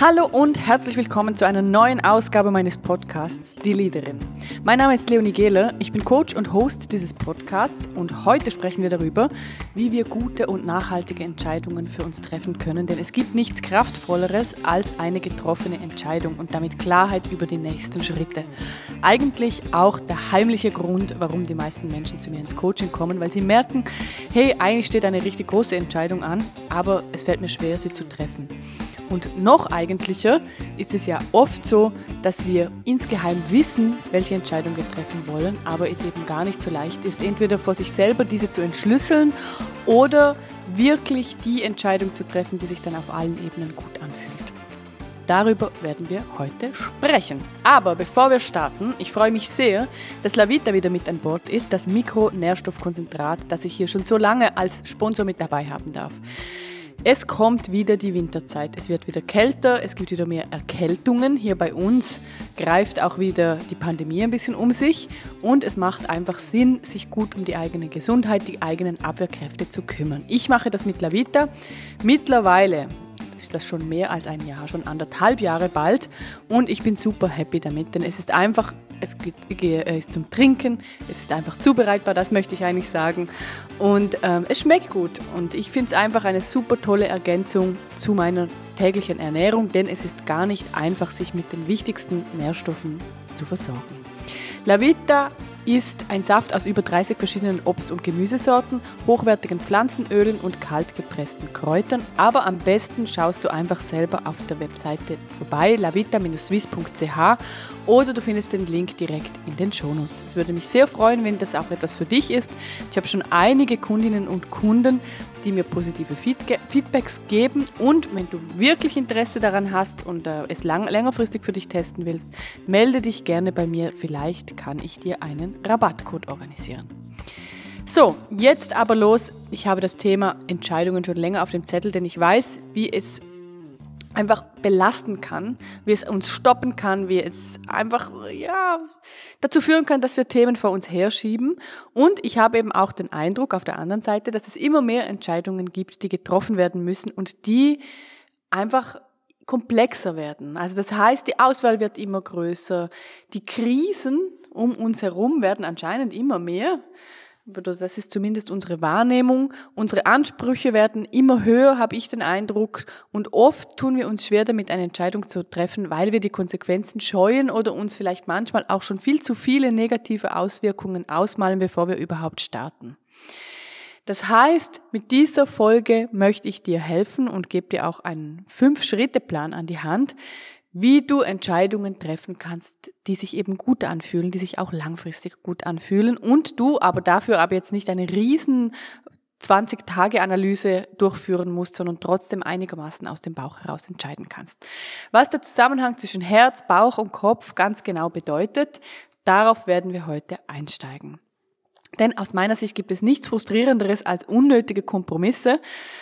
Hallo und herzlich willkommen zu einer neuen Ausgabe meines Podcasts Die Leaderin. Mein Name ist Leonie Gehler, ich bin Coach und Host dieses Podcasts und heute sprechen wir darüber, wie wir gute und nachhaltige Entscheidungen für uns treffen können, denn es gibt nichts Kraftvolleres als eine getroffene Entscheidung und damit Klarheit über die nächsten Schritte. Eigentlich auch der heimliche Grund, warum die meisten Menschen zu mir ins Coaching kommen, weil sie merken, hey, eigentlich steht eine richtig große Entscheidung an, aber es fällt mir schwer, sie zu treffen. Und noch eigentlicher ist es ja oft so, dass wir insgeheim wissen, welche Entscheidung wir treffen wollen, aber es eben gar nicht so leicht ist, entweder vor sich selber diese zu entschlüsseln oder wirklich die Entscheidung zu treffen, die sich dann auf allen Ebenen gut anfühlt. Darüber werden wir heute sprechen. Aber bevor wir starten, ich freue mich sehr, dass Lavita wieder mit an Bord ist, das Mikronährstoffkonzentrat, das ich hier schon so lange als Sponsor mit dabei haben darf. Es kommt wieder die Winterzeit. Es wird wieder kälter, es gibt wieder mehr Erkältungen. Hier bei uns greift auch wieder die Pandemie ein bisschen um sich und es macht einfach Sinn, sich gut um die eigene Gesundheit, die eigenen Abwehrkräfte zu kümmern. Ich mache das mit Lavita. Mittlerweile ist das schon mehr als ein Jahr, schon anderthalb Jahre bald und ich bin super happy damit, denn es ist einfach es ist zum Trinken, es ist einfach zubereitbar, das möchte ich eigentlich sagen. Und ähm, es schmeckt gut und ich finde es einfach eine super tolle Ergänzung zu meiner täglichen Ernährung, denn es ist gar nicht einfach, sich mit den wichtigsten Nährstoffen zu versorgen. La Vita ist ein Saft aus über 30 verschiedenen Obst- und Gemüsesorten, hochwertigen Pflanzenölen und kaltgepressten Kräutern. Aber am besten schaust du einfach selber auf der Webseite vorbei, lavita-swiss.ch oder du findest den Link direkt in den Shownotes. Es würde mich sehr freuen, wenn das auch etwas für dich ist. Ich habe schon einige Kundinnen und Kunden, die mir positive Feedbacks geben. Und wenn du wirklich Interesse daran hast und äh, es lang, längerfristig für dich testen willst, melde dich gerne bei mir. Vielleicht kann ich dir einen Rabattcode organisieren. So, jetzt aber los. Ich habe das Thema Entscheidungen schon länger auf dem Zettel, denn ich weiß, wie es einfach belasten kann, wie es uns stoppen kann, wie es einfach ja, dazu führen kann, dass wir Themen vor uns herschieben. Und ich habe eben auch den Eindruck auf der anderen Seite, dass es immer mehr Entscheidungen gibt, die getroffen werden müssen und die einfach komplexer werden. Also das heißt, die Auswahl wird immer größer, die Krisen um uns herum werden anscheinend immer mehr das ist zumindest unsere Wahrnehmung. Unsere Ansprüche werden immer höher, habe ich den Eindruck. Und oft tun wir uns schwer damit, eine Entscheidung zu treffen, weil wir die Konsequenzen scheuen oder uns vielleicht manchmal auch schon viel zu viele negative Auswirkungen ausmalen, bevor wir überhaupt starten. Das heißt, mit dieser Folge möchte ich dir helfen und gebe dir auch einen Fünf-Schritte-Plan an die Hand, wie du Entscheidungen treffen kannst, die sich eben gut anfühlen, die sich auch langfristig gut anfühlen und du aber dafür aber jetzt nicht eine riesen 20-Tage-Analyse durchführen musst, sondern trotzdem einigermaßen aus dem Bauch heraus entscheiden kannst. Was der Zusammenhang zwischen Herz, Bauch und Kopf ganz genau bedeutet, darauf werden wir heute einsteigen. Denn aus meiner Sicht gibt es nichts Frustrierenderes als unnötige Kompromisse.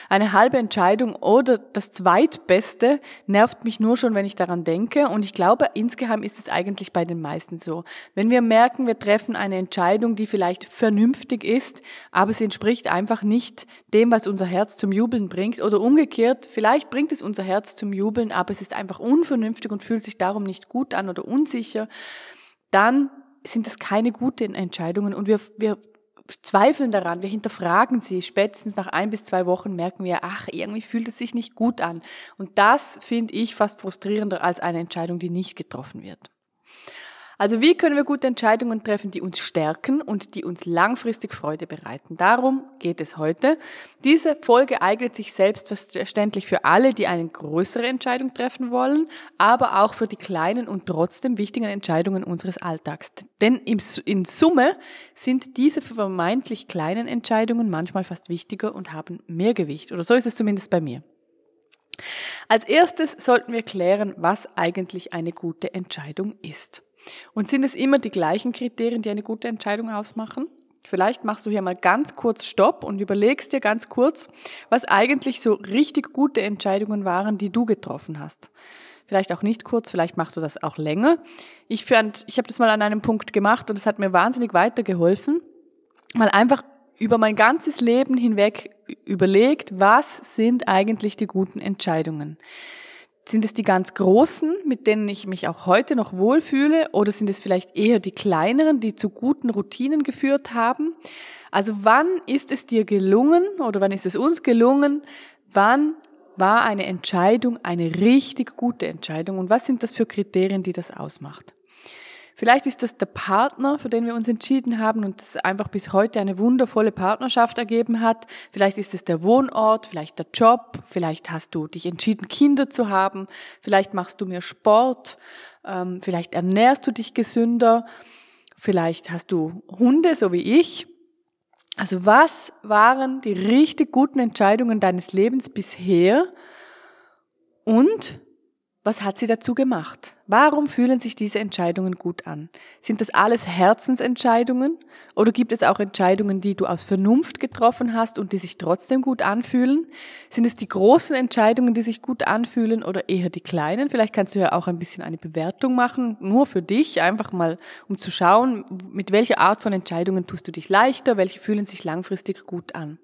Eine halbe Entscheidung oder das Zweitbeste nervt mich nur schon, wenn ich daran denke. Und ich glaube, insgeheim ist es eigentlich bei den meisten so. Wenn wir merken, wir treffen eine Entscheidung, die vielleicht vernünftig ist, aber sie entspricht einfach nicht dem, was unser Herz zum Jubeln bringt. Oder umgekehrt, vielleicht bringt es unser Herz zum Jubeln, aber es ist einfach unvernünftig und fühlt sich darum nicht gut an oder unsicher. Dann sind das keine guten Entscheidungen und wir, wir zweifeln daran, wir hinterfragen sie. Spätestens nach ein bis zwei Wochen merken wir, ach, irgendwie fühlt es sich nicht gut an. Und das finde ich fast frustrierender als eine Entscheidung, die nicht getroffen wird. Also wie können wir gute Entscheidungen treffen, die uns stärken und die uns langfristig Freude bereiten? Darum geht es heute. Diese Folge eignet sich selbstverständlich für alle, die eine größere Entscheidung treffen wollen, aber auch für die kleinen und trotzdem wichtigen Entscheidungen unseres Alltags. Denn in Summe sind diese vermeintlich kleinen Entscheidungen manchmal fast wichtiger und haben mehr Gewicht. Oder so ist es zumindest bei mir. Als erstes sollten wir klären, was eigentlich eine gute Entscheidung ist. Und sind es immer die gleichen Kriterien, die eine gute Entscheidung ausmachen? Vielleicht machst du hier mal ganz kurz Stopp und überlegst dir ganz kurz, was eigentlich so richtig gute Entscheidungen waren, die du getroffen hast. Vielleicht auch nicht kurz, vielleicht machst du das auch länger. Ich fand, ich habe das mal an einem Punkt gemacht und es hat mir wahnsinnig weitergeholfen, mal einfach über mein ganzes Leben hinweg überlegt, was sind eigentlich die guten Entscheidungen sind es die ganz großen, mit denen ich mich auch heute noch wohlfühle, oder sind es vielleicht eher die kleineren, die zu guten Routinen geführt haben? Also wann ist es dir gelungen oder wann ist es uns gelungen? Wann war eine Entscheidung eine richtig gute Entscheidung und was sind das für Kriterien, die das ausmacht? Vielleicht ist das der Partner, für den wir uns entschieden haben und das einfach bis heute eine wundervolle Partnerschaft ergeben hat. Vielleicht ist es der Wohnort, vielleicht der Job, vielleicht hast du dich entschieden, Kinder zu haben, vielleicht machst du mehr Sport, ähm, vielleicht ernährst du dich gesünder, vielleicht hast du Hunde, so wie ich. Also was waren die richtig guten Entscheidungen deines Lebens bisher und was hat sie dazu gemacht? Warum fühlen sich diese Entscheidungen gut an? Sind das alles Herzensentscheidungen oder gibt es auch Entscheidungen, die du aus Vernunft getroffen hast und die sich trotzdem gut anfühlen? Sind es die großen Entscheidungen, die sich gut anfühlen oder eher die kleinen? Vielleicht kannst du ja auch ein bisschen eine Bewertung machen, nur für dich, einfach mal um zu schauen, mit welcher Art von Entscheidungen tust du dich leichter, welche fühlen sich langfristig gut an.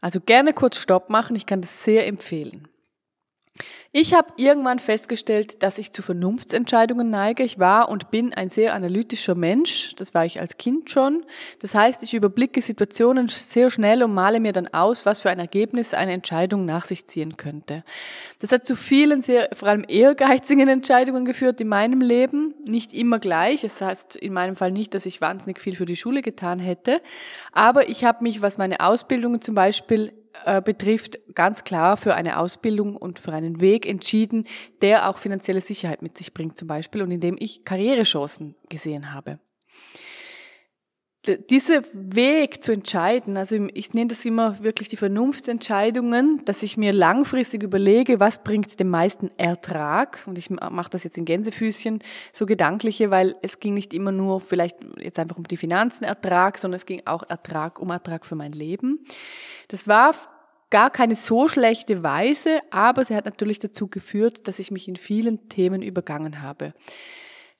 Also gerne kurz Stopp machen, ich kann das sehr empfehlen. Ich habe irgendwann festgestellt, dass ich zu Vernunftsentscheidungen neige. Ich war und bin ein sehr analytischer Mensch. Das war ich als Kind schon. Das heißt, ich überblicke Situationen sehr schnell und male mir dann aus, was für ein Ergebnis eine Entscheidung nach sich ziehen könnte. Das hat zu vielen sehr, vor allem ehrgeizigen Entscheidungen geführt in meinem Leben. Nicht immer gleich. Es das heißt in meinem Fall nicht, dass ich wahnsinnig viel für die Schule getan hätte. Aber ich habe mich, was meine Ausbildungen zum Beispiel äh, betrifft, ganz klar für eine Ausbildung und für einen Weg entschieden, der auch finanzielle Sicherheit mit sich bringt zum Beispiel und in dem ich Karrierechancen gesehen habe dieser Weg zu entscheiden, also ich nenne das immer wirklich die Vernunftsentscheidungen, dass ich mir langfristig überlege, was bringt den meisten Ertrag. Und ich mache das jetzt in Gänsefüßchen, so gedankliche, weil es ging nicht immer nur vielleicht jetzt einfach um die Finanzen Ertrag, sondern es ging auch Ertrag um Ertrag für mein Leben. Das war gar keine so schlechte Weise, aber sie hat natürlich dazu geführt, dass ich mich in vielen Themen übergangen habe.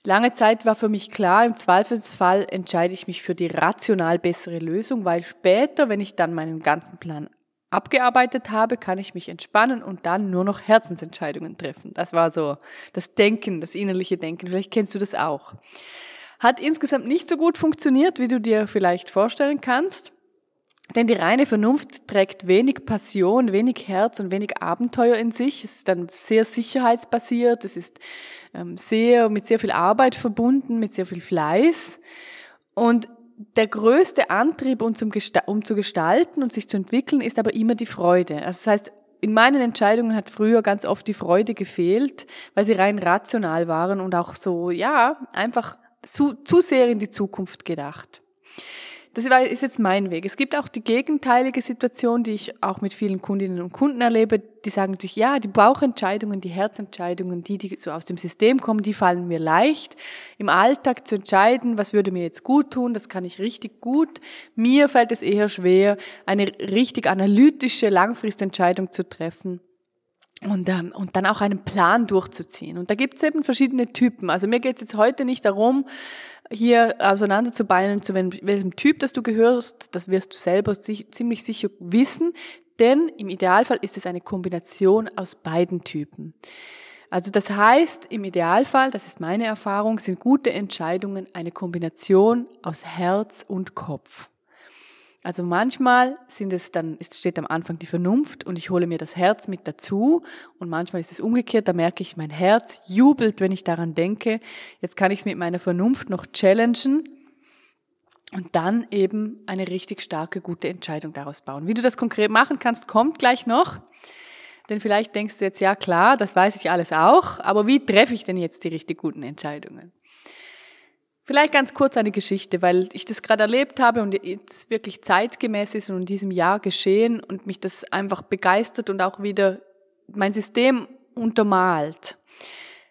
Lange Zeit war für mich klar, im Zweifelsfall entscheide ich mich für die rational bessere Lösung, weil später, wenn ich dann meinen ganzen Plan abgearbeitet habe, kann ich mich entspannen und dann nur noch Herzensentscheidungen treffen. Das war so das Denken, das innerliche Denken. Vielleicht kennst du das auch. Hat insgesamt nicht so gut funktioniert, wie du dir vielleicht vorstellen kannst. Denn die reine Vernunft trägt wenig Passion, wenig Herz und wenig Abenteuer in sich. Es ist dann sehr sicherheitsbasiert, es ist ähm, sehr, mit sehr viel Arbeit verbunden, mit sehr viel Fleiß. Und der größte Antrieb, um, zum, um zu gestalten und sich zu entwickeln, ist aber immer die Freude. Also das heißt, in meinen Entscheidungen hat früher ganz oft die Freude gefehlt, weil sie rein rational waren und auch so, ja, einfach zu, zu sehr in die Zukunft gedacht. Das ist jetzt mein Weg. Es gibt auch die gegenteilige Situation, die ich auch mit vielen Kundinnen und Kunden erlebe, die sagen sich, ja, die Bauchentscheidungen, die Herzentscheidungen, die, die so aus dem System kommen, die fallen mir leicht. Im Alltag zu entscheiden, was würde mir jetzt gut tun, das kann ich richtig gut. Mir fällt es eher schwer, eine richtig analytische Langfristentscheidung zu treffen und, ähm, und dann auch einen Plan durchzuziehen. Und da gibt es eben verschiedene Typen. Also mir geht es jetzt heute nicht darum, hier auseinanderzubeilen, zu welchem Typ das du gehörst, das wirst du selber ziemlich sicher wissen, denn im Idealfall ist es eine Kombination aus beiden Typen. Also das heißt, im Idealfall, das ist meine Erfahrung, sind gute Entscheidungen eine Kombination aus Herz und Kopf. Also manchmal sind es dann, es steht am Anfang die Vernunft und ich hole mir das Herz mit dazu und manchmal ist es umgekehrt, da merke ich, mein Herz jubelt, wenn ich daran denke. Jetzt kann ich es mit meiner Vernunft noch challengen und dann eben eine richtig starke, gute Entscheidung daraus bauen. Wie du das konkret machen kannst, kommt gleich noch. Denn vielleicht denkst du jetzt, ja klar, das weiß ich alles auch, aber wie treffe ich denn jetzt die richtig guten Entscheidungen? Vielleicht ganz kurz eine Geschichte, weil ich das gerade erlebt habe und jetzt wirklich zeitgemäß ist und in diesem Jahr geschehen und mich das einfach begeistert und auch wieder mein System untermalt.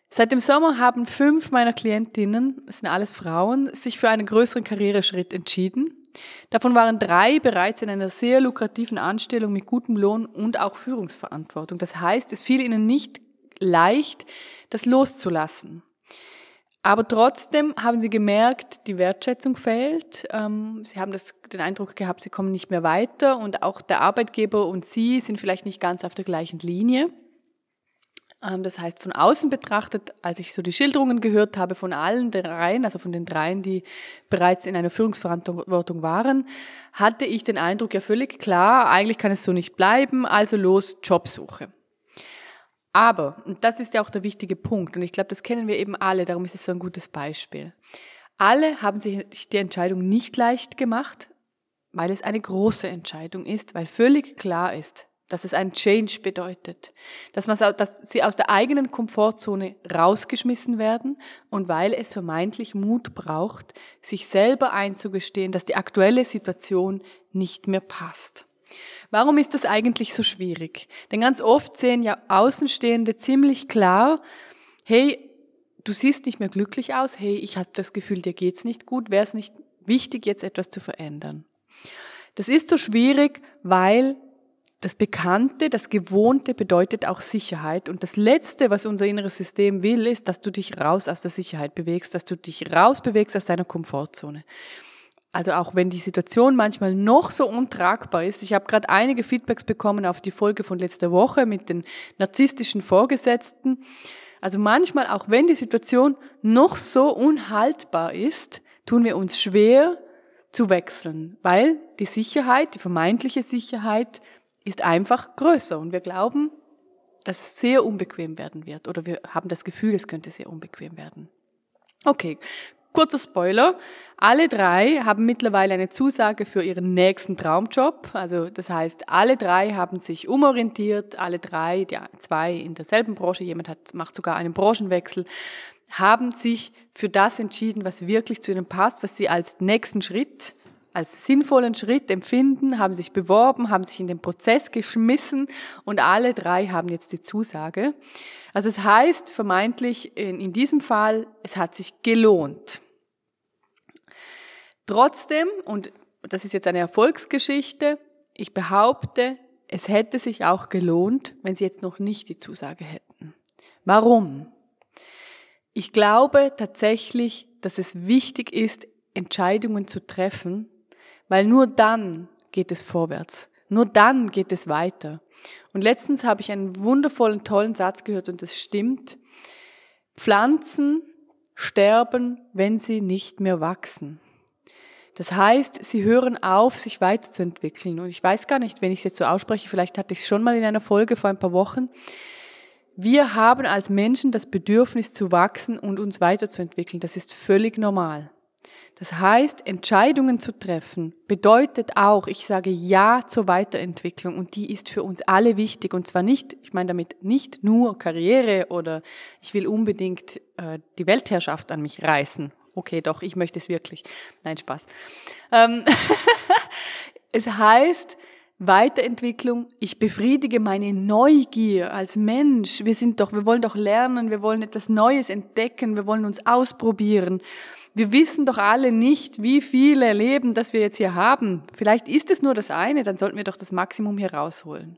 Seit dem Sommer haben fünf meiner Klientinnen, es sind alles Frauen, sich für einen größeren Karriereschritt entschieden. Davon waren drei bereits in einer sehr lukrativen Anstellung mit gutem Lohn und auch Führungsverantwortung. Das heißt, es fiel ihnen nicht leicht, das loszulassen. Aber trotzdem haben sie gemerkt, die Wertschätzung fehlt. Ähm, sie haben das, den Eindruck gehabt, sie kommen nicht mehr weiter und auch der Arbeitgeber und sie sind vielleicht nicht ganz auf der gleichen Linie. Ähm, das heißt, von außen betrachtet, als ich so die Schilderungen gehört habe von allen dreien, also von den dreien, die bereits in einer Führungsverantwortung waren, hatte ich den Eindruck, ja völlig klar, eigentlich kann es so nicht bleiben, also los, Jobsuche. Aber, und das ist ja auch der wichtige Punkt, und ich glaube, das kennen wir eben alle, darum ist es so ein gutes Beispiel. Alle haben sich die Entscheidung nicht leicht gemacht, weil es eine große Entscheidung ist, weil völlig klar ist, dass es einen Change bedeutet, dass, man, dass sie aus der eigenen Komfortzone rausgeschmissen werden und weil es vermeintlich Mut braucht, sich selber einzugestehen, dass die aktuelle Situation nicht mehr passt. Warum ist das eigentlich so schwierig? Denn ganz oft sehen ja Außenstehende ziemlich klar, hey, du siehst nicht mehr glücklich aus, hey, ich habe das Gefühl, dir geht's nicht gut, wäre es nicht wichtig, jetzt etwas zu verändern? Das ist so schwierig, weil das Bekannte, das Gewohnte bedeutet auch Sicherheit. Und das Letzte, was unser inneres System will, ist, dass du dich raus aus der Sicherheit bewegst, dass du dich rausbewegst aus deiner Komfortzone. Also auch wenn die Situation manchmal noch so untragbar ist. Ich habe gerade einige Feedbacks bekommen auf die Folge von letzter Woche mit den narzisstischen Vorgesetzten. Also manchmal, auch wenn die Situation noch so unhaltbar ist, tun wir uns schwer zu wechseln, weil die Sicherheit, die vermeintliche Sicherheit ist einfach größer und wir glauben, dass es sehr unbequem werden wird oder wir haben das Gefühl, es könnte sehr unbequem werden. Okay, kurzer Spoiler. Alle drei haben mittlerweile eine Zusage für ihren nächsten Traumjob. Also das heißt, alle drei haben sich umorientiert, alle drei, ja, zwei in derselben Branche, jemand hat, macht sogar einen Branchenwechsel, haben sich für das entschieden, was wirklich zu ihnen passt, was sie als nächsten Schritt als sinnvollen Schritt empfinden, haben sich beworben, haben sich in den Prozess geschmissen und alle drei haben jetzt die Zusage. Also es heißt vermeintlich in, in diesem Fall, es hat sich gelohnt. Trotzdem, und das ist jetzt eine Erfolgsgeschichte, ich behaupte, es hätte sich auch gelohnt, wenn sie jetzt noch nicht die Zusage hätten. Warum? Ich glaube tatsächlich, dass es wichtig ist, Entscheidungen zu treffen, weil nur dann geht es vorwärts. Nur dann geht es weiter. Und letztens habe ich einen wundervollen, tollen Satz gehört und das stimmt. Pflanzen sterben, wenn sie nicht mehr wachsen. Das heißt, sie hören auf, sich weiterzuentwickeln. Und ich weiß gar nicht, wenn ich es jetzt so ausspreche, vielleicht hatte ich es schon mal in einer Folge vor ein paar Wochen. Wir haben als Menschen das Bedürfnis zu wachsen und uns weiterzuentwickeln. Das ist völlig normal. Das heißt, Entscheidungen zu treffen bedeutet auch, ich sage Ja zur Weiterentwicklung und die ist für uns alle wichtig und zwar nicht, ich meine damit nicht nur Karriere oder ich will unbedingt äh, die Weltherrschaft an mich reißen. Okay, doch, ich möchte es wirklich. Nein, Spaß. Ähm es heißt, Weiterentwicklung, ich befriedige meine Neugier als Mensch. Wir sind doch, wir wollen doch lernen, wir wollen etwas Neues entdecken, wir wollen uns ausprobieren. Wir wissen doch alle nicht, wie viele Leben, das wir jetzt hier haben. Vielleicht ist es nur das eine, dann sollten wir doch das Maximum hier rausholen.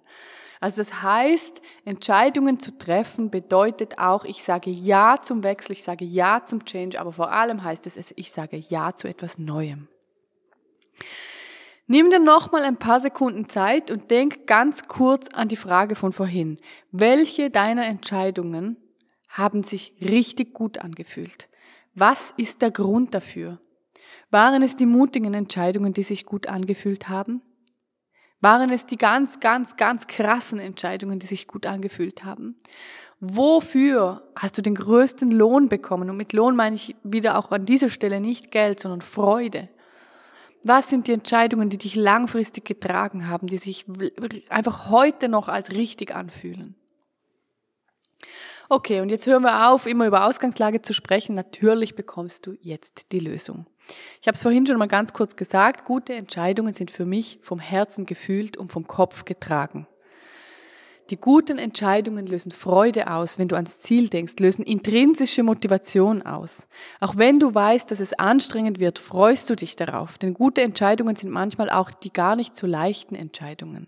Also das heißt, Entscheidungen zu treffen bedeutet auch, ich sage Ja zum Wechsel, ich sage Ja zum Change, aber vor allem heißt es, ich sage Ja zu etwas Neuem. Nimm dir nochmal ein paar Sekunden Zeit und denk ganz kurz an die Frage von vorhin. Welche deiner Entscheidungen haben sich richtig gut angefühlt? Was ist der Grund dafür? Waren es die mutigen Entscheidungen, die sich gut angefühlt haben? Waren es die ganz, ganz, ganz krassen Entscheidungen, die sich gut angefühlt haben? Wofür hast du den größten Lohn bekommen? Und mit Lohn meine ich wieder auch an dieser Stelle nicht Geld, sondern Freude. Was sind die Entscheidungen, die dich langfristig getragen haben, die sich einfach heute noch als richtig anfühlen? Okay, und jetzt hören wir auf, immer über Ausgangslage zu sprechen. Natürlich bekommst du jetzt die Lösung. Ich habe es vorhin schon mal ganz kurz gesagt, gute Entscheidungen sind für mich vom Herzen gefühlt und vom Kopf getragen. Die guten Entscheidungen lösen Freude aus, wenn du ans Ziel denkst, lösen intrinsische Motivation aus. Auch wenn du weißt, dass es anstrengend wird, freust du dich darauf, denn gute Entscheidungen sind manchmal auch die gar nicht so leichten Entscheidungen.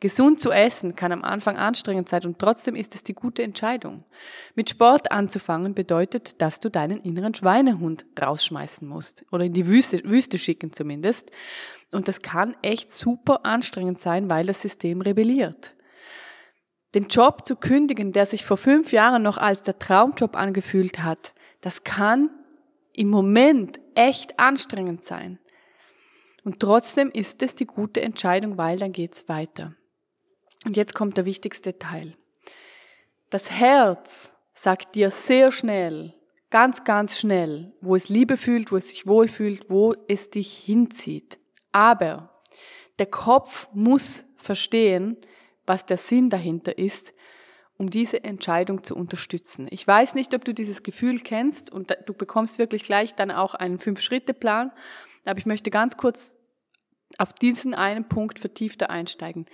Gesund zu essen kann am Anfang anstrengend sein und trotzdem ist es die gute Entscheidung. Mit Sport anzufangen bedeutet, dass du deinen inneren Schweinehund rausschmeißen musst oder in die Wüste, Wüste schicken zumindest. Und das kann echt super anstrengend sein, weil das System rebelliert. Den Job zu kündigen, der sich vor fünf Jahren noch als der Traumjob angefühlt hat, das kann im Moment echt anstrengend sein. Und trotzdem ist es die gute Entscheidung, weil dann geht's weiter. Und jetzt kommt der wichtigste Teil. Das Herz sagt dir sehr schnell, ganz, ganz schnell, wo es Liebe fühlt, wo es sich wohlfühlt, wo es dich hinzieht. Aber der Kopf muss verstehen, was der Sinn dahinter ist, um diese Entscheidung zu unterstützen. Ich weiß nicht, ob du dieses Gefühl kennst und du bekommst wirklich gleich dann auch einen Fünf-Schritte-Plan, aber ich möchte ganz kurz auf diesen einen Punkt vertiefter einsteigen.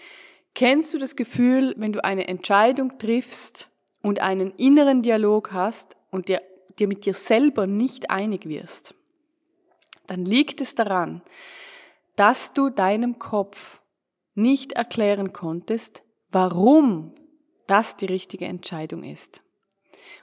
Kennst du das Gefühl, wenn du eine Entscheidung triffst und einen inneren Dialog hast und dir, dir mit dir selber nicht einig wirst? Dann liegt es daran, dass du deinem Kopf nicht erklären konntest, warum das die richtige Entscheidung ist.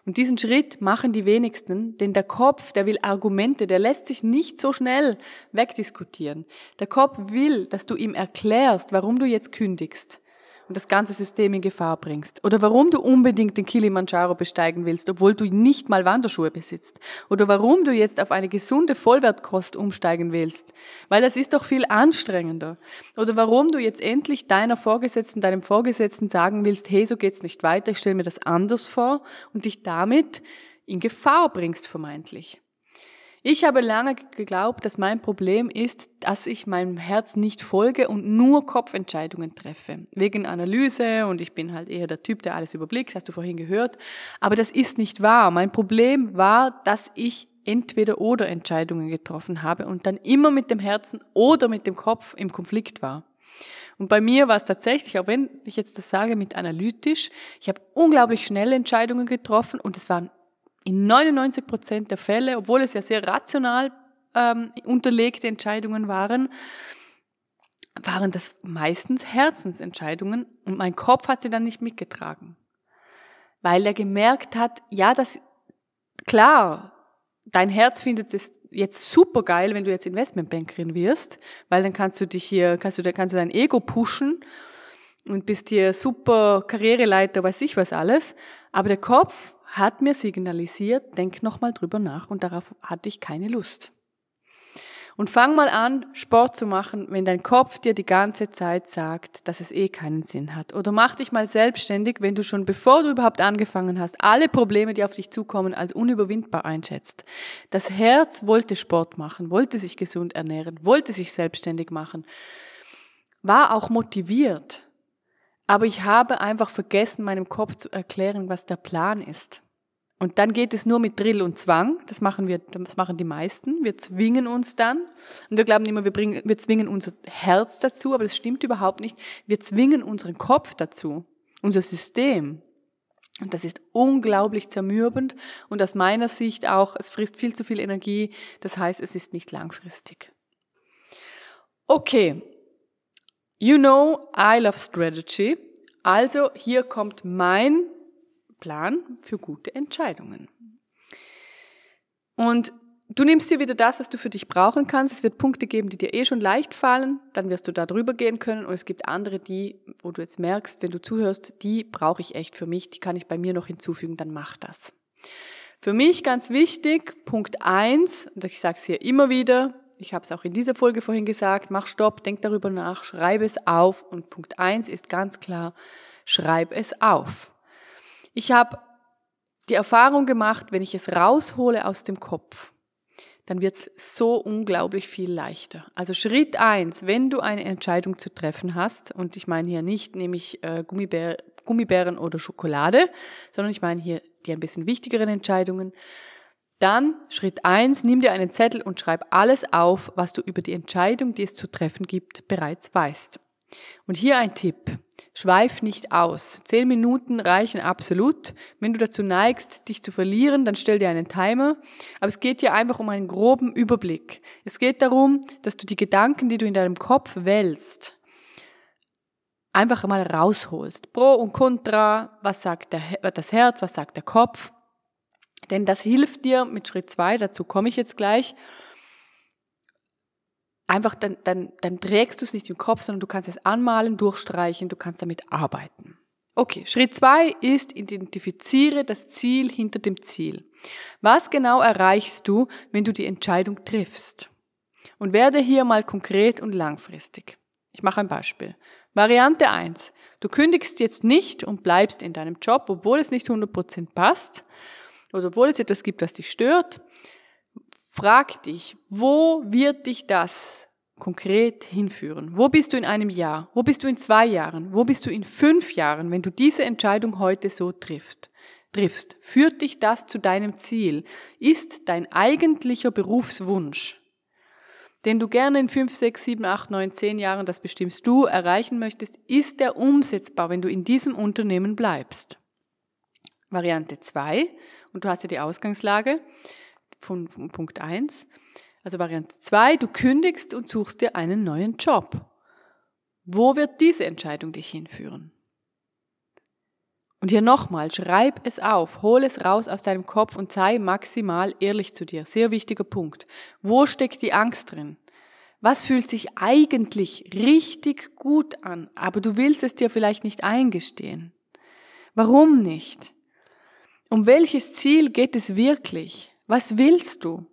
Und diesen Schritt machen die wenigsten, denn der Kopf, der will Argumente, der lässt sich nicht so schnell wegdiskutieren. Der Kopf will, dass du ihm erklärst, warum du jetzt kündigst und das ganze System in Gefahr bringst. Oder warum du unbedingt den Kilimanjaro besteigen willst, obwohl du nicht mal Wanderschuhe besitzt. Oder warum du jetzt auf eine gesunde Vollwertkost umsteigen willst. Weil das ist doch viel anstrengender. Oder warum du jetzt endlich deiner Vorgesetzten, deinem Vorgesetzten sagen willst, hey, so geht's nicht weiter, ich stelle mir das anders vor und dich damit in Gefahr bringst vermeintlich. Ich habe lange geglaubt, dass mein Problem ist, dass ich meinem Herz nicht folge und nur Kopfentscheidungen treffe. Wegen Analyse und ich bin halt eher der Typ, der alles überblickt, hast du vorhin gehört. Aber das ist nicht wahr. Mein Problem war, dass ich entweder oder Entscheidungen getroffen habe und dann immer mit dem Herzen oder mit dem Kopf im Konflikt war. Und bei mir war es tatsächlich, auch wenn ich jetzt das sage mit analytisch, ich habe unglaublich schnell Entscheidungen getroffen und es waren in 99 Prozent der Fälle, obwohl es ja sehr rational ähm, unterlegte Entscheidungen waren, waren das meistens Herzensentscheidungen und mein Kopf hat sie dann nicht mitgetragen. Weil er gemerkt hat, ja, das, klar, dein Herz findet es jetzt super geil, wenn du jetzt Investmentbankerin wirst, weil dann kannst du dich hier, kannst du, kannst du dein Ego pushen und bist hier super Karriereleiter, weiß ich was alles. Aber der Kopf hat mir signalisiert, denk nochmal drüber nach und darauf hatte ich keine Lust. Und fang mal an, Sport zu machen, wenn dein Kopf dir die ganze Zeit sagt, dass es eh keinen Sinn hat. Oder mach dich mal selbstständig, wenn du schon bevor du überhaupt angefangen hast, alle Probleme, die auf dich zukommen, als unüberwindbar einschätzt. Das Herz wollte Sport machen, wollte sich gesund ernähren, wollte sich selbstständig machen, war auch motiviert. Aber ich habe einfach vergessen, meinem Kopf zu erklären, was der Plan ist. Und dann geht es nur mit Drill und Zwang. Das machen wir, das machen die meisten. Wir zwingen uns dann. Und wir glauben immer, wir, bringen, wir zwingen unser Herz dazu, aber das stimmt überhaupt nicht. Wir zwingen unseren Kopf dazu, unser System. Und das ist unglaublich zermürbend und aus meiner Sicht auch, es frisst viel zu viel Energie. Das heißt, es ist nicht langfristig. Okay, You know, I love strategy. Also hier kommt mein Plan für gute Entscheidungen. Und du nimmst dir wieder das, was du für dich brauchen kannst. Es wird Punkte geben, die dir eh schon leicht fallen. Dann wirst du da drüber gehen können. Und es gibt andere, die, wo du jetzt merkst, wenn du zuhörst, die brauche ich echt für mich. Die kann ich bei mir noch hinzufügen. Dann mach das. Für mich ganz wichtig, Punkt eins und ich sage es hier immer wieder, ich habe es auch in dieser Folge vorhin gesagt, mach Stopp, denk darüber nach, schreibe es auf. Und Punkt eins ist ganz klar, schreib es auf. Ich habe die Erfahrung gemacht, wenn ich es raushole aus dem Kopf, dann wird es so unglaublich viel leichter. Also Schritt eins, wenn du eine Entscheidung zu treffen hast, und ich meine hier nicht nämlich äh, Gummibär, Gummibären oder Schokolade, sondern ich meine hier die ein bisschen wichtigeren Entscheidungen, dann Schritt eins: nimm dir einen Zettel und schreib alles auf, was du über die Entscheidung, die es zu treffen gibt, bereits weißt. Und hier ein Tipp. Schweif nicht aus. Zehn Minuten reichen absolut. Wenn du dazu neigst, dich zu verlieren, dann stell dir einen Timer. Aber es geht hier einfach um einen groben Überblick. Es geht darum, dass du die Gedanken, die du in deinem Kopf wälzt, einfach mal rausholst. Pro und Contra, was sagt das Herz, was sagt der Kopf. Denn das hilft dir mit Schritt zwei, dazu komme ich jetzt gleich, einfach dann, dann, dann trägst du es nicht im Kopf, sondern du kannst es anmalen, durchstreichen, du kannst damit arbeiten. Okay, Schritt zwei ist, identifiziere das Ziel hinter dem Ziel. Was genau erreichst du, wenn du die Entscheidung triffst? Und werde hier mal konkret und langfristig. Ich mache ein Beispiel. Variante eins: Du kündigst jetzt nicht und bleibst in deinem Job, obwohl es nicht 100% passt oder obwohl es etwas gibt, das dich stört. Frag dich, wo wird dich das konkret hinführen? Wo bist du in einem Jahr? Wo bist du in zwei Jahren? Wo bist du in fünf Jahren, wenn du diese Entscheidung heute so triffst? triffst? Führt dich das zu deinem Ziel? Ist dein eigentlicher Berufswunsch, den du gerne in fünf, sechs, sieben, acht, neun, zehn Jahren, das bestimmst du, erreichen möchtest, ist der umsetzbar, wenn du in diesem Unternehmen bleibst? Variante zwei und du hast ja die Ausgangslage von, von Punkt eins. Also Variante 2, du kündigst und suchst dir einen neuen Job. Wo wird diese Entscheidung dich hinführen? Und hier nochmal, schreib es auf, hol es raus aus deinem Kopf und sei maximal ehrlich zu dir. Sehr wichtiger Punkt. Wo steckt die Angst drin? Was fühlt sich eigentlich richtig gut an, aber du willst es dir vielleicht nicht eingestehen? Warum nicht? Um welches Ziel geht es wirklich? Was willst du?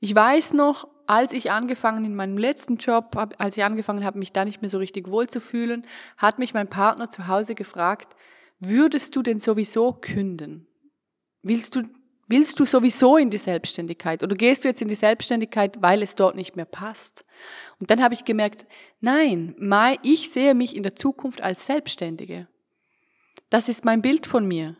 Ich weiß noch, als ich angefangen in meinem letzten Job, als ich angefangen habe, mich da nicht mehr so richtig wohl zu fühlen, hat mich mein Partner zu Hause gefragt, würdest du denn sowieso künden? Willst du, willst du sowieso in die Selbstständigkeit oder gehst du jetzt in die Selbstständigkeit, weil es dort nicht mehr passt? Und dann habe ich gemerkt, nein, ich sehe mich in der Zukunft als Selbstständige. Das ist mein Bild von mir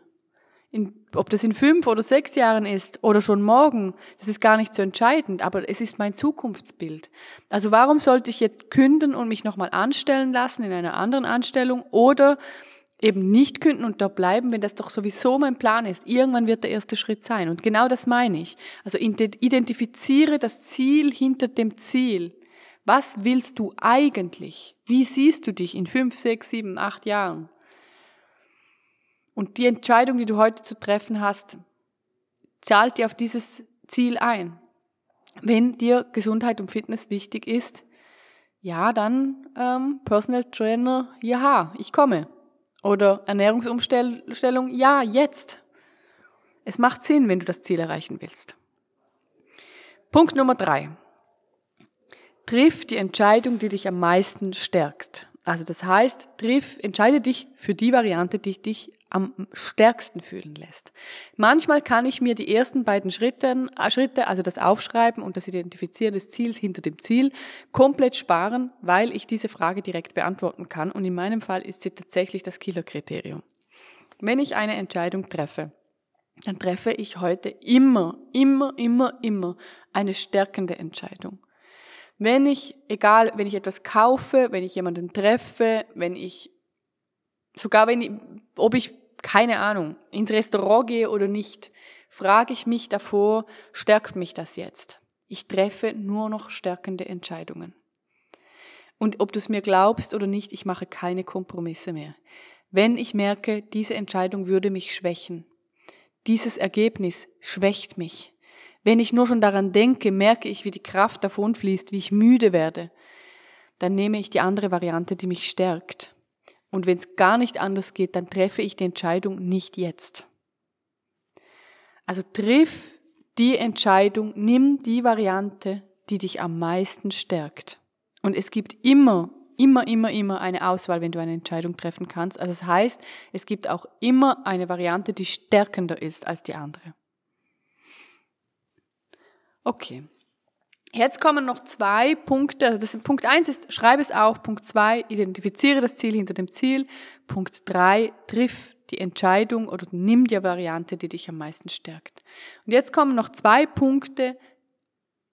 in, ob das in fünf oder sechs Jahren ist oder schon morgen, das ist gar nicht so entscheidend, aber es ist mein Zukunftsbild. Also warum sollte ich jetzt künden und mich nochmal anstellen lassen in einer anderen Anstellung oder eben nicht künden und da bleiben, wenn das doch sowieso mein Plan ist. Irgendwann wird der erste Schritt sein. Und genau das meine ich. Also identifiziere das Ziel hinter dem Ziel. Was willst du eigentlich? Wie siehst du dich in fünf, sechs, sieben, acht Jahren? Und die Entscheidung, die du heute zu treffen hast, zahlt dir auf dieses Ziel ein. Wenn dir Gesundheit und Fitness wichtig ist, ja, dann ähm, Personal Trainer, ja, ich komme. Oder Ernährungsumstellung, ja, jetzt. Es macht Sinn, wenn du das Ziel erreichen willst. Punkt Nummer drei. Triff die Entscheidung, die dich am meisten stärkt. Also das heißt, triff, entscheide dich für die Variante, die dich am stärksten fühlen lässt. Manchmal kann ich mir die ersten beiden Schritte, äh, Schritte, also das Aufschreiben und das Identifizieren des Ziels hinter dem Ziel, komplett sparen, weil ich diese Frage direkt beantworten kann. Und in meinem Fall ist sie tatsächlich das Killerkriterium. Wenn ich eine Entscheidung treffe, dann treffe ich heute immer, immer, immer, immer eine stärkende Entscheidung. Wenn ich, egal, wenn ich etwas kaufe, wenn ich jemanden treffe, wenn ich, sogar wenn ich, ob ich, keine Ahnung, ins Restaurant gehe oder nicht, frage ich mich davor, stärkt mich das jetzt? Ich treffe nur noch stärkende Entscheidungen. Und ob du es mir glaubst oder nicht, ich mache keine Kompromisse mehr. Wenn ich merke, diese Entscheidung würde mich schwächen, dieses Ergebnis schwächt mich, wenn ich nur schon daran denke, merke ich, wie die Kraft davonfließt, wie ich müde werde. Dann nehme ich die andere Variante, die mich stärkt. Und wenn es gar nicht anders geht, dann treffe ich die Entscheidung nicht jetzt. Also triff die Entscheidung, nimm die Variante, die dich am meisten stärkt. Und es gibt immer, immer, immer, immer eine Auswahl, wenn du eine Entscheidung treffen kannst. Also das heißt, es gibt auch immer eine Variante, die stärkender ist als die andere. Okay. Jetzt kommen noch zwei Punkte. Also das, Punkt eins ist, schreibe es auf. Punkt zwei, identifiziere das Ziel hinter dem Ziel. Punkt drei, triff die Entscheidung oder nimm die Variante, die dich am meisten stärkt. Und jetzt kommen noch zwei Punkte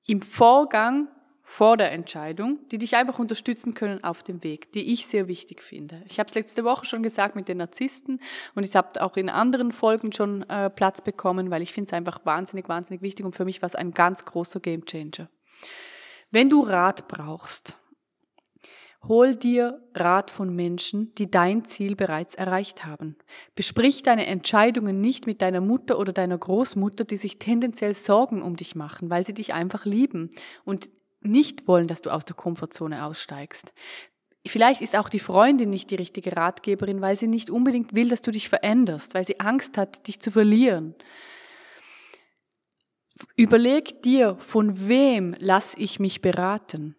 im Vorgang, vor der Entscheidung, die dich einfach unterstützen können auf dem Weg, die ich sehr wichtig finde. Ich habe es letzte Woche schon gesagt mit den Narzissten und ich habe auch in anderen Folgen schon äh, Platz bekommen, weil ich finde es einfach wahnsinnig, wahnsinnig wichtig und für mich war es ein ganz großer Gamechanger. Wenn du Rat brauchst, hol dir Rat von Menschen, die dein Ziel bereits erreicht haben. Besprich deine Entscheidungen nicht mit deiner Mutter oder deiner Großmutter, die sich tendenziell Sorgen um dich machen, weil sie dich einfach lieben und nicht wollen, dass du aus der Komfortzone aussteigst. Vielleicht ist auch die Freundin nicht die richtige Ratgeberin, weil sie nicht unbedingt will, dass du dich veränderst, weil sie Angst hat, dich zu verlieren. Überleg dir, von wem lasse ich mich beraten?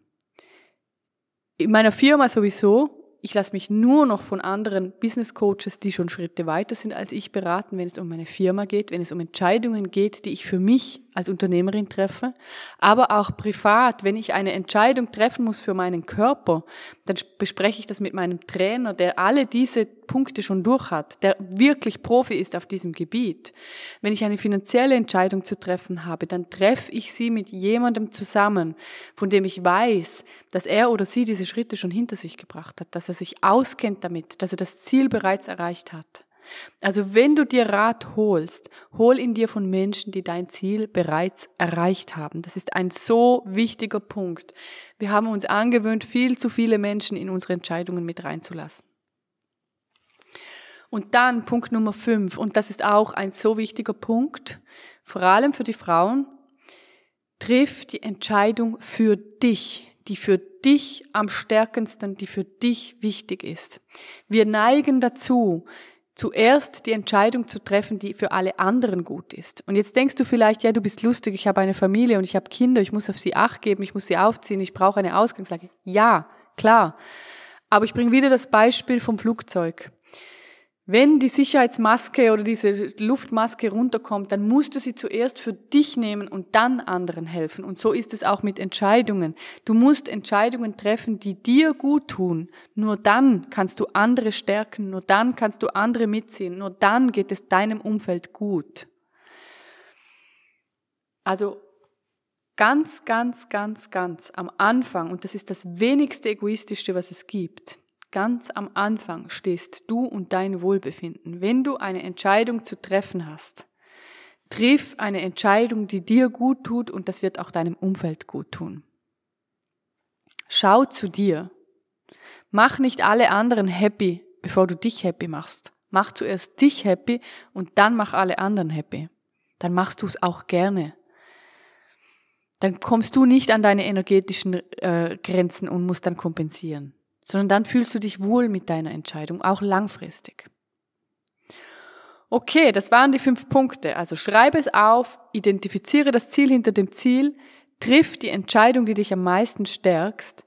In meiner Firma sowieso, ich lasse mich nur noch von anderen Business Coaches, die schon Schritte weiter sind als ich, beraten, wenn es um meine Firma geht, wenn es um Entscheidungen geht, die ich für mich als Unternehmerin treffe, aber auch privat, wenn ich eine Entscheidung treffen muss für meinen Körper, dann bespreche ich das mit meinem Trainer, der alle diese Punkte schon durch hat, der wirklich Profi ist auf diesem Gebiet. Wenn ich eine finanzielle Entscheidung zu treffen habe, dann treffe ich sie mit jemandem zusammen, von dem ich weiß, dass er oder sie diese Schritte schon hinter sich gebracht hat, dass er sich auskennt damit, dass er das Ziel bereits erreicht hat. Also wenn du dir Rat holst, hol ihn dir von Menschen, die dein Ziel bereits erreicht haben. Das ist ein so wichtiger Punkt. Wir haben uns angewöhnt, viel zu viele Menschen in unsere Entscheidungen mit reinzulassen. Und dann Punkt Nummer fünf, und das ist auch ein so wichtiger Punkt, vor allem für die Frauen, triff die Entscheidung für dich, die für dich am stärkendsten, die für dich wichtig ist. Wir neigen dazu, zuerst die Entscheidung zu treffen, die für alle anderen gut ist. Und jetzt denkst du vielleicht, ja, du bist lustig, ich habe eine Familie und ich habe Kinder, ich muss auf sie acht geben, ich muss sie aufziehen, ich brauche eine Ausgangslage. Ja, klar. Aber ich bringe wieder das Beispiel vom Flugzeug. Wenn die Sicherheitsmaske oder diese Luftmaske runterkommt, dann musst du sie zuerst für dich nehmen und dann anderen helfen. Und so ist es auch mit Entscheidungen. Du musst Entscheidungen treffen, die dir gut tun. Nur dann kannst du andere stärken, nur dann kannst du andere mitziehen, nur dann geht es deinem Umfeld gut. Also ganz, ganz, ganz, ganz am Anfang, und das ist das wenigste egoistischste, was es gibt, Ganz am Anfang stehst du und dein Wohlbefinden. Wenn du eine Entscheidung zu treffen hast, triff eine Entscheidung, die dir gut tut und das wird auch deinem Umfeld gut tun. Schau zu dir. Mach nicht alle anderen happy, bevor du dich happy machst. Mach zuerst dich happy und dann mach alle anderen happy. Dann machst du es auch gerne. Dann kommst du nicht an deine energetischen äh, Grenzen und musst dann kompensieren sondern dann fühlst du dich wohl mit deiner Entscheidung, auch langfristig. Okay, das waren die fünf Punkte. Also schreibe es auf, identifiziere das Ziel hinter dem Ziel, triff die Entscheidung, die dich am meisten stärkst,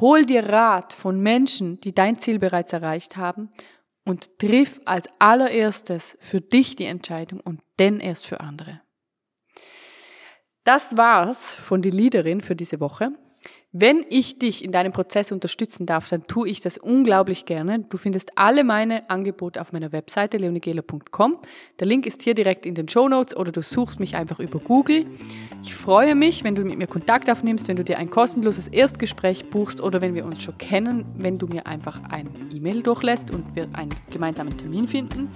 hol dir Rat von Menschen, die dein Ziel bereits erreicht haben und triff als allererstes für dich die Entscheidung und dann erst für andere. Das war's von die Leaderin für diese Woche. Wenn ich dich in deinem Prozess unterstützen darf, dann tue ich das unglaublich gerne. Du findest alle meine Angebote auf meiner Webseite leonigela.com. Der Link ist hier direkt in den Show Notes oder du suchst mich einfach über Google. Ich freue mich, wenn du mit mir Kontakt aufnimmst, wenn du dir ein kostenloses Erstgespräch buchst oder wenn wir uns schon kennen, wenn du mir einfach ein E-Mail durchlässt und wir einen gemeinsamen Termin finden.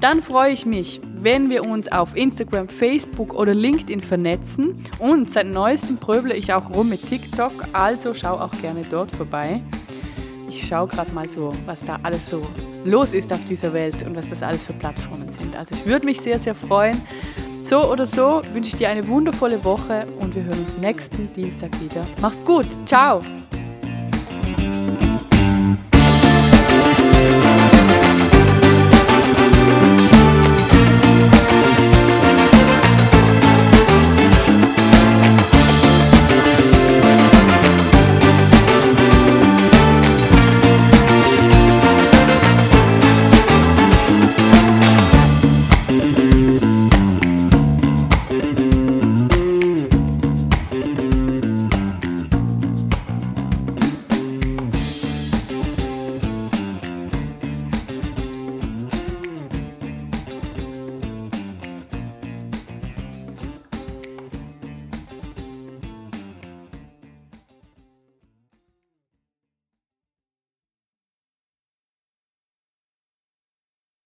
Dann freue ich mich, wenn wir uns auf Instagram, Facebook oder LinkedIn vernetzen. Und seit neuestem pröble ich auch rum mit TikTok, also schau auch gerne dort vorbei. Ich schaue gerade mal so, was da alles so los ist auf dieser Welt und was das alles für Plattformen sind. Also ich würde mich sehr, sehr freuen. So oder so wünsche ich dir eine wundervolle Woche und wir hören uns nächsten Dienstag wieder. Mach's gut. Ciao.